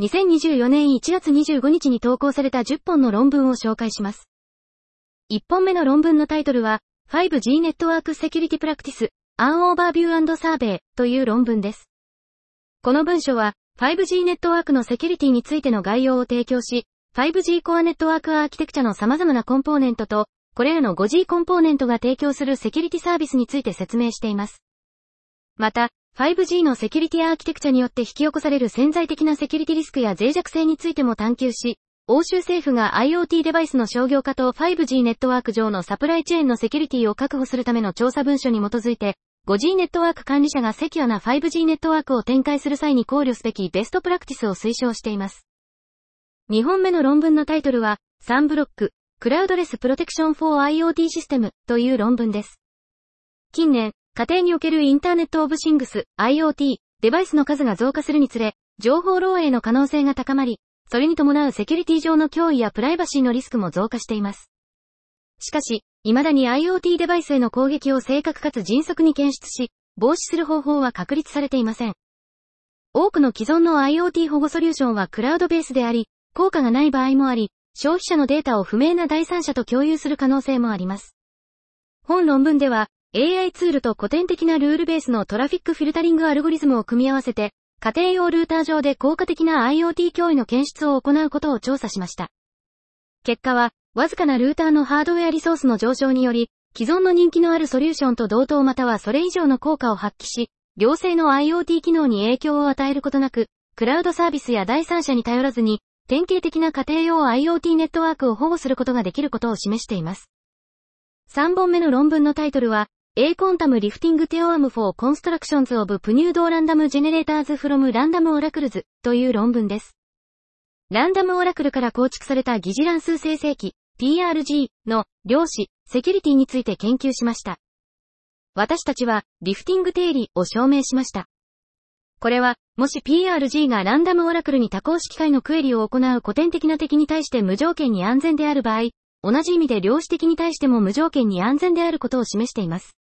2024年1月25日に投稿された10本の論文を紹介します。1本目の論文のタイトルは、5G Network Security Practices, An Overview Survey という論文です。この文書は、5G ネットワークのセキュリティについての概要を提供し、5G コアネットワークアーキテクチャの様々なコンポーネントと、これらの 5G コンポーネントが提供するセキュリティサービスについて説明しています。また、5G のセキュリティアーキテクチャによって引き起こされる潜在的なセキュリティリスクや脆弱性についても探求し、欧州政府が IoT デバイスの商業化と 5G ネットワーク上のサプライチェーンのセキュリティを確保するための調査文書に基づいて、5G ネットワーク管理者がセキュアな 5G ネットワークを展開する際に考慮すべきベストプラクティスを推奨しています。2本目の論文のタイトルは、3ブロック、クラウドレスプロテクション for IoT システムという論文です。近年、家庭におけるインターネットオブシングス、IoT、デバイスの数が増加するにつれ、情報漏洩の可能性が高まり、それに伴うセキュリティ上の脅威やプライバシーのリスクも増加しています。しかし、未だに IoT デバイスへの攻撃を正確かつ迅速に検出し、防止する方法は確立されていません。多くの既存の IoT 保護ソリューションはクラウドベースであり、効果がない場合もあり、消費者のデータを不明な第三者と共有する可能性もあります。本論文では、AI ツールと古典的なルールベースのトラフィックフィルタリングアルゴリズムを組み合わせて、家庭用ルーター上で効果的な IoT 脅威の検出を行うことを調査しました。結果は、わずかなルーターのハードウェアリソースの上昇により、既存の人気のあるソリューションと同等またはそれ以上の効果を発揮し、行政の IoT 機能に影響を与えることなく、クラウドサービスや第三者に頼らずに、典型的な家庭用 IoT ネットワークを保護することができることを示しています。3本目の論文のタイトルは、A quantum lifting theorem for constructions of pseudo random generators from random oracles という論文です。ランダムオラクルから構築された疑似乱数生成器 PRG の量子、セキュリティについて研究しました。私たちはリフティング定理を証明しました。これは、もし PRG がランダムオラクルに多項式解のクエリを行う古典的な敵に対して無条件に安全である場合、同じ意味で量子的に対しても無条件に安全であることを示しています。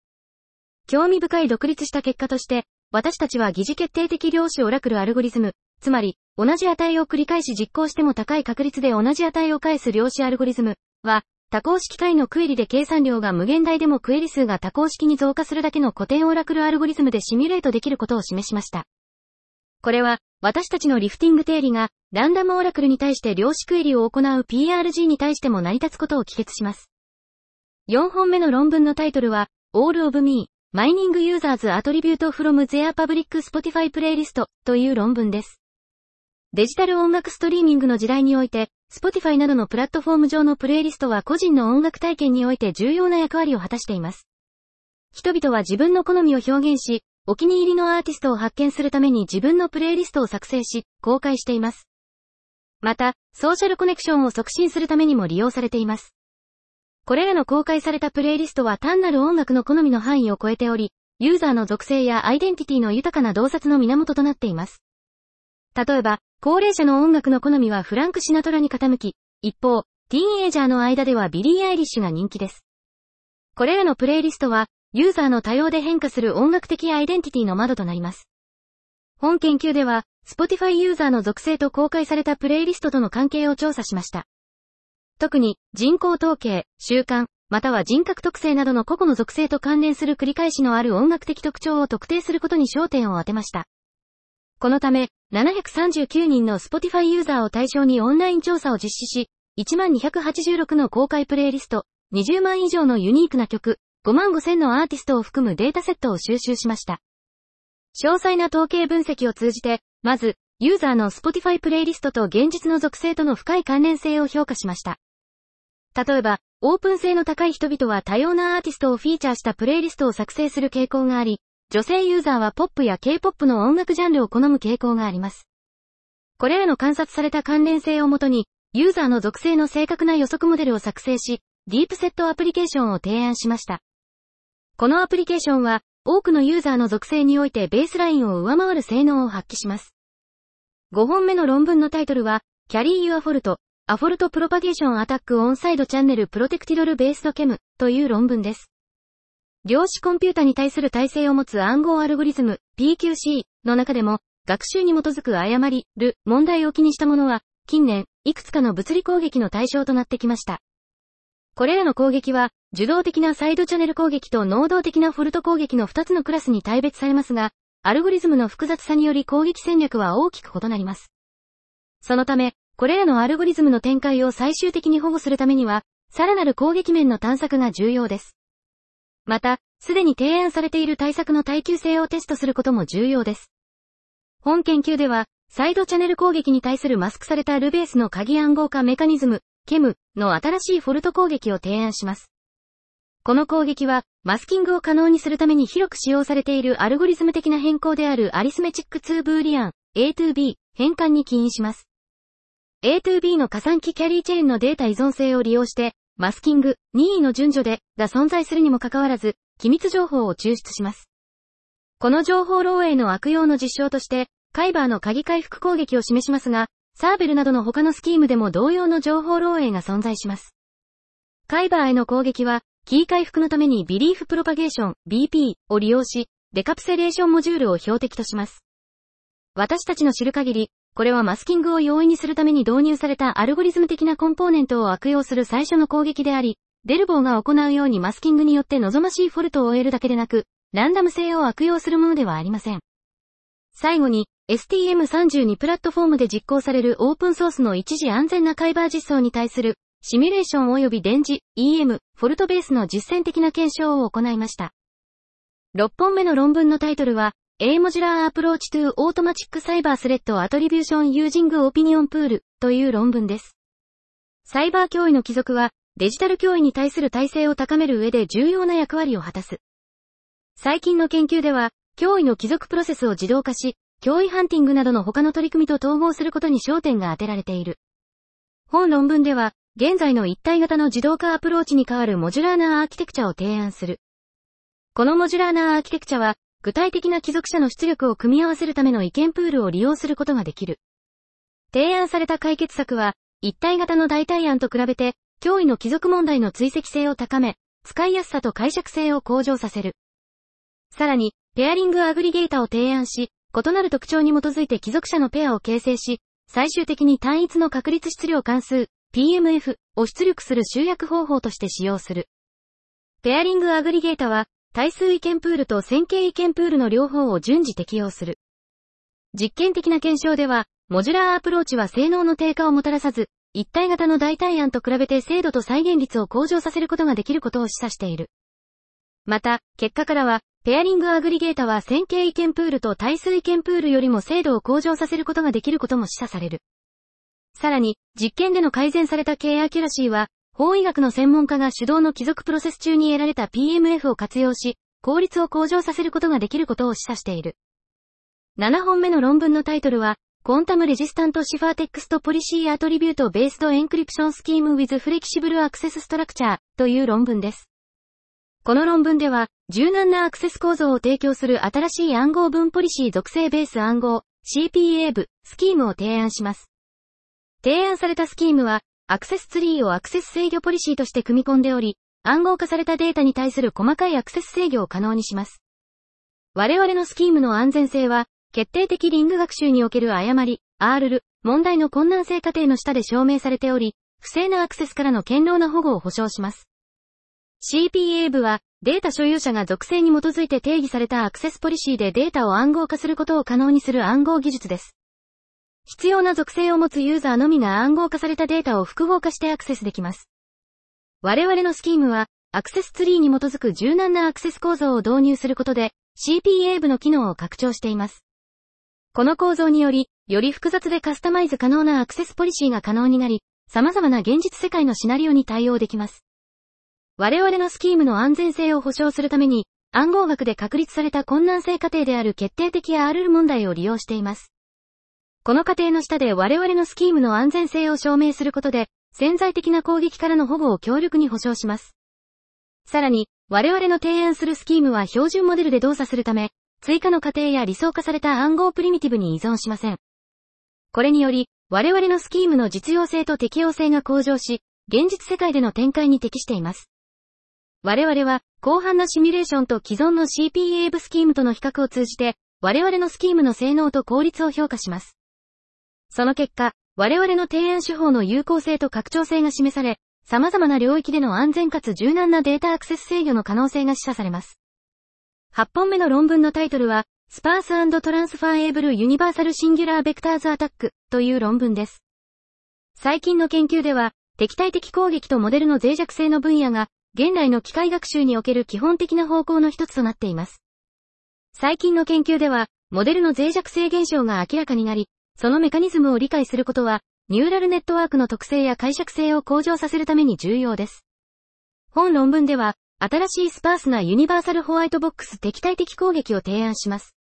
興味深い独立した結果として、私たちは疑似決定的量子オラクルアルゴリズム、つまり、同じ値を繰り返し実行しても高い確率で同じ値を返す量子アルゴリズムは、多項式解のクエリで計算量が無限大でもクエリ数が多項式に増加するだけの古典オラクルアルゴリズムでシミュレートできることを示しました。これは、私たちのリフティング定理が、ランダムオラクルに対して量子クエリを行う PRG に対しても成り立つことを帰結します。4本目の論文のタイトルは、All of Me Mining Users' Attributes from Their Public Spotify Playlists という論文です。デジタル音楽ストリーミングの時代において、Spotify などのプラットフォーム上のプレイリストは個人の音楽体験において重要な役割を果たしています。人々は自分の好みを表現し、お気に入りのアーティストを発見するために自分のプレイリストを作成し、公開しています。また、ソーシャルコネクションを促進するためにも利用されています。これらの公開されたプレイリストは単なる音楽の好みの範囲を超えており、ユーザーの属性やアイデンティティの豊かな洞察の源となっています。例えば、高齢者の音楽の好みはフランク・シナトラに傾き、一方、ティーンエイジャーの間ではビリー・アイリッシュが人気です。これらのプレイリストは、ユーザーの多様で変化する音楽的アイデンティティの窓となります。本研究では、Spotify ユーザーの属性と公開されたプレイリストとの関係を調査しました。特に人口統計、習慣、または人格特性などの個々の属性と関連する繰り返しのある音楽的特徴を特定することに焦点を当てました。このため、739人の Spotify ユーザーを対象にオンライン調査を実施し、1286の公開プレイリスト、20万以上のユニークな曲、5万5000のアーティストを含むデータセットを収集しました。詳細な統計分析を通じて、まず、ユーザーの Spotify プレイリストと現実の属性との深い関連性を評価しました。例えば、オープン性の高い人々は多様なアーティストをフィーチャーしたプレイリストを作成する傾向があり、女性ユーザーはポップや K-POP の音楽ジャンルを好む傾向があります。これらの観察された関連性をもとに、ユーザーの属性の正確な予測モデルを作成し、ディープセットアプリケーションを提案しました。このアプリケーションは、多くのユーザーの属性においてベースラインを上回る性能を発揮します。5本目の論文のタイトルは、キャリー・ユア・フォルト Carry Your Fault, A Fault Propagation Attack on Side Channel Protected Based Chem という論文です。量子コンピュータに対する耐性を持つ暗号アルゴリズム PQC の中でも、学習に基づく誤り、る、問題を気にしたものは、近年、いくつかの物理攻撃の対象となってきました。これらの攻撃は、受動的なサイドチャンネル攻撃と能動的なフォルト攻撃の2つのクラスに大別されますが、アルゴリズムの複雑さにより攻撃戦略は大きく異なります。そのため、これらのアルゴリズムの展開を最終的に保護するためには、さらなる攻撃面の探索が重要です。また、すでに提案されている対策の耐久性をテストすることも重要です。本研究では、サイドチャネル攻撃に対するマスクされたルベースの鍵暗号化メカニズム、ケムの新しいフォルト攻撃を提案します。この攻撃は、マスキングを可能にするために広く使用されているアルゴリズム的な変更であるアリスメチック2ブーリアン、A2B、変換に起因します。A2B の加算機キャリーチェーンのデータ依存性を利用して、マスキング、任意の順序で、が存在するにもかかわらず、機密情報を抽出します。この情報漏洩の悪用の実証として、カイバーの鍵回復攻撃を示しますが、サーベルなどの他のスキームでも同様の情報漏洩が存在します。Kyber への攻撃は、キー回復のために belief propagation BP を利用し、 decapsulation モジュールを標的とします。私たちの知る限り、これはマスキングを容易にするために導入されたアルゴリズム的なコンポーネントを悪用する最初の攻撃であり、 Delvaux が行うようにマスキングによって望ましいフォルトを終えるだけでなく、ランダム性を悪用するものではありません。最後に、STM32 プラットフォームで実行されるオープンソースの一次安全な Kyber 実装に対する、シミュレーション及び電磁、EM、フォルトベースの実践的な検証を行いました。6本目の論文のタイトルは、A Modular Approach to Automatic Cyber Threat Attribution Using Opinion Pool という論文です。サイバー脅威の帰属は、デジタル脅威に対する体制を高める上で重要な役割を果たす。最近の研究では、脅威の帰属プロセスを自動化し、脅威ハンティングなどの他の取り組みと統合することに焦点が当てられている。本論文では、現在の一体型の自動化アプローチに代わるモジュラーなアーキテクチャを提案する。このモジュラーなアーキテクチャは、具体的な帰属者の出力を組み合わせるための意見プールを利用することができる。提案された解決策は、一体型の代替案と比べて、脅威の帰属問題の追跡性を高め、使いやすさと解釈性を向上させる。さらに、 pairing aggregator を提案し、異なる特徴に基づいて帰属者のペアを形成し、最終的に単一の確率質量関数、PMF を出力する集約方法として使用する。 pairing aggregator は、対数意見プールと線形意見プールの両方を順次適用する。実験的な検証では、モジュラーアプローチは性能の低下をもたらさず、一体型の代替案と比べて精度と再現率を向上させることができることを示唆している。また、結果からは、 pairing aggregator は線形意見プールと対数意見プールよりも精度を向上させることができることも示唆される。さらに、実験での改善された K アキュラシーは、法医学の専門家が手動の帰属プロセス中に得られた PMF を活用し、効率を向上させることができることを示唆している。7本目の論文のタイトルは、 Quantum Resistant Ciphertext Policy Attribute Based Encryption Scheme with Flexible Access Structure という論文です。この論文では、柔軟なアクセス構造を提供する新しい暗号文ポリシー属性ベース暗号 CPA 部スキームを提案します。提案されたスキームは、アクセスツリーをアクセス制御ポリシーとして組み込んでおり、暗号化されたデータに対する細かいアクセス制御を可能にします。我々のスキームの安全性は、決定的リング学習における誤り、RL、問題の困難性過程の下で証明されており、不正なアクセスからの堅牢な保護を保証します。CPA 部は、データ所有者が属性に基づいて定義されたアクセスポリシーでデータを暗号化することを可能にする暗号技術です。必要な属性を持つユーザーのみが暗号化されたデータを複合化してアクセスできます。我々のスキームは、アクセスツリーに基づく柔軟なアクセス構造を導入することで、CPA 部の機能を拡張しています。この構造により、より複雑でカスタマイズ可能なアクセスポリシーが可能になり、様々な現実世界のシナリオに対応できます。我々のスキームの安全性を保証するために、暗号学で確立された困難性過程である決定的 RL 問題を利用しています。この過程の下で我々のスキームの安全性を証明することで、潜在的な攻撃からの保護を強力に保証します。さらに、我々の提案するスキームは標準モデルで動作するため、追加の過程や理想化された暗号プリミティブに依存しません。これにより、我々のスキームの実用性と適用性が向上し、現実世界での展開に適しています。我々は、広範なシミュレーションと既存の CPA ブスキームとの比較を通じて、我々のスキームの性能と効率を評価します。その結果、我々の提案手法の有効性と拡張性が示され、様々な領域での安全かつ柔軟なデータアクセス制御の可能性が示唆されます。8本目の論文のタイトルは、スパーストランスファーエーブルユニバーサルシンギュラーベクターズアタックという論文です。最近の研究では、敵対的攻撃とモデルの脆弱性の分野が、現代の機械学習における基本的な方向の一つとなっています。最近の研究では、モデルの脆弱性現象が明らかになり、そのメカニズムを理解することは、ニューラルネットワークの特性や解釈性を向上させるために重要です。本論文では、新しいスパースなユニバーサルホワイトボックス敵対的攻撃を提案します。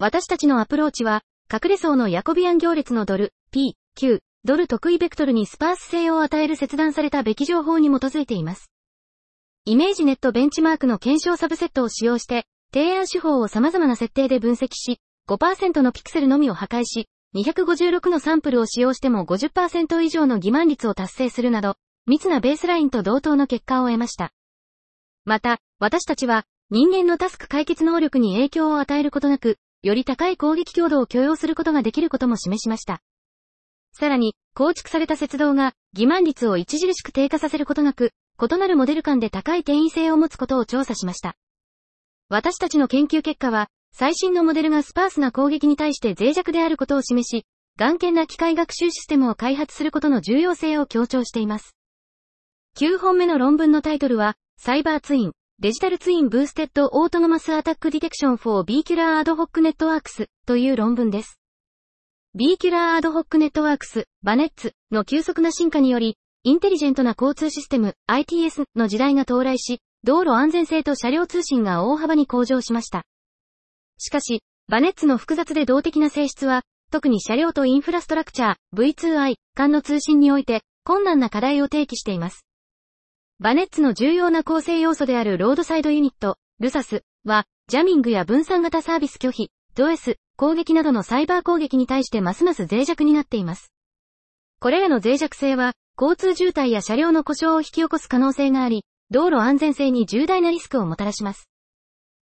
私たちのアプローチは、隠れ層のヤコビアン行列のドル、P、Q、ドル特異ベクトルにスパース性を与える切断されたべき情報に基づいています。イメージネットベンチマークの検証サブセットを使用して、提案手法を様々な設定で分析し、5%のピクセルのみを破壊し、256のサンプルを使用しても50%以上の欺瞞率を達成するなど、密なベースラインと同等の結果を得ました。また、私たちは、人間のタスク解決能力に影響を与えることなく、より高い攻撃強度を許容することができることも示しました。さらに、構築された接道が、欺瞞率を著しく低下させることなく、異なるモデル間で高い転移性を持つことを調査しました。私たちの研究結果は、最新のモデルがスパースな攻撃に対して脆弱であることを示し、頑健な機械学習システムを開発することの重要性を強調しています。9本目の論文のタイトルは、サイバーツイン、デジタルツインブーステッドオートノマスアタックディテクション for ビーキュラーアドホックネットワークスという論文です。 Vehicular Ad Hoc Networks、VANETs の急速な進化により、インテリジェントな交通システム、ITS の時代が到来し、道路安全性と車両通信が大幅に向上しました。しかし、バネッツの複雑で動的な性質は、特に車両とインフラストラクチャー、V2I、間の通信において、困難な課題を提起しています。バネッツの重要な構成要素であるロードサイドユニット、ルサスは、ジャミングや分散型サービス拒否、ド S、攻撃などのサイバー攻撃に対してますます脆弱になっています。これらの脆弱性は、交通渋滞や車両の故障を引き起こす可能性があり、道路安全性に重大なリスクをもたらします。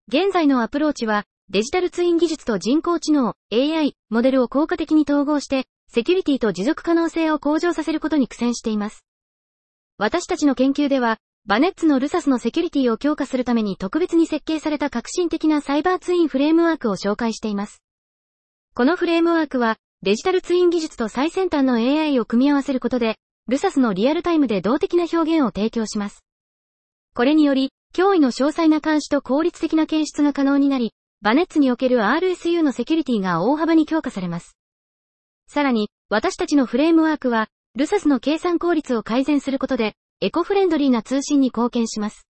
現在のアプローチは、デジタルツイン技術と人工知能、AI、モデルを効果的に統合して、セキュリティと持続可能性を向上させることに苦戦しています。私たちの研究では、バネッツのルサスのセキュリティを強化するために特別に設計された革新的なサイバーツインフレームワークを紹介しています。このフレームワークは、デジタルツイン技術と最先端の AI を組み合わせることで、ルサスのリアルタイムで動的な表現を提供します。これにより、脅威の詳細な監視と効率的な検出が可能になり、バネッツにおける RSU のセキュリティが大幅に強化されます。さらに、私たちのフレームワークは、ルサスの計算効率を改善することで、エコフレンドリーな通信に貢献します。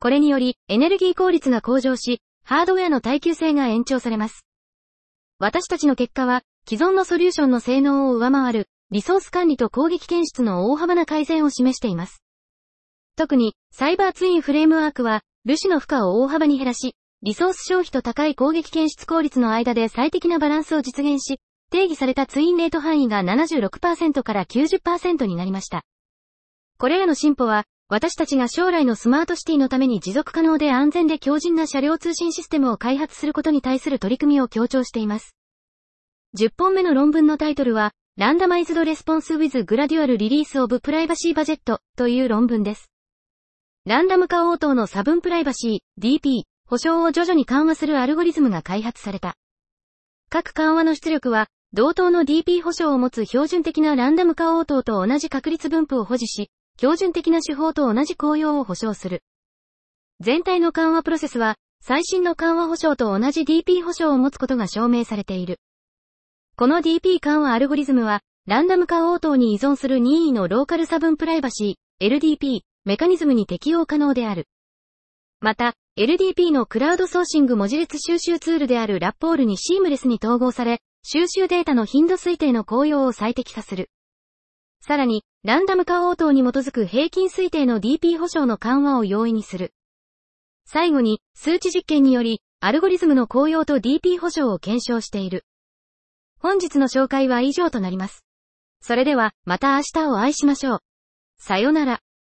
これにより、エネルギー効率が向上し、ハードウェアの耐久性が延長されます。私たちの結果は、既存のソリューションの性能を上回る、リソース管理と攻撃検出の大幅な改善を示しています。特に、サイバーツインフレームワークは、ルシの負荷を大幅に減らし、リソース消費と高い攻撃検出効率の間で最適なバランスを実現し、定義されたツインレート範囲が76%から90%になりました。これらの進歩は、私たちが将来のスマートシティのために持続可能で安全で強靭な車両通信システムを開発することに対する取り組みを強調しています。10本目の論文のタイトルは、 Randomized Response with Gradual Release of Privacy Budget という論文です。ランダム化応答の差分プライバシー DP 保証を徐々に緩和するアルゴリズムが開発された。各緩和の出力は、同等の DP 保証を持つ標準的なランダム化応答と同じ確率分布を保持し、標準的な手法と同じ効用を保証する。全体の緩和プロセスは、最新の緩和保証と同じ DP 保証を持つことが証明されている。この DP 緩和アルゴリズムは、ランダム化応答に依存する任意のローカル差分プライバシー、LDP、メカニズムに適用可能である。また、LDP のクラウドソーシング文字列収集ツールであるラッポールにシームレスに統合され、収集データの頻度推定の効用を最適化する。さらに、ランダム化応答に基づく平均推定の DP 保証の緩和を容易にする。最後に、数値実験により、アルゴリズムの効用と DP 保証を検証している。本日の紹介は以上となります。それでは、また明日をお会いしましょう。さよなら。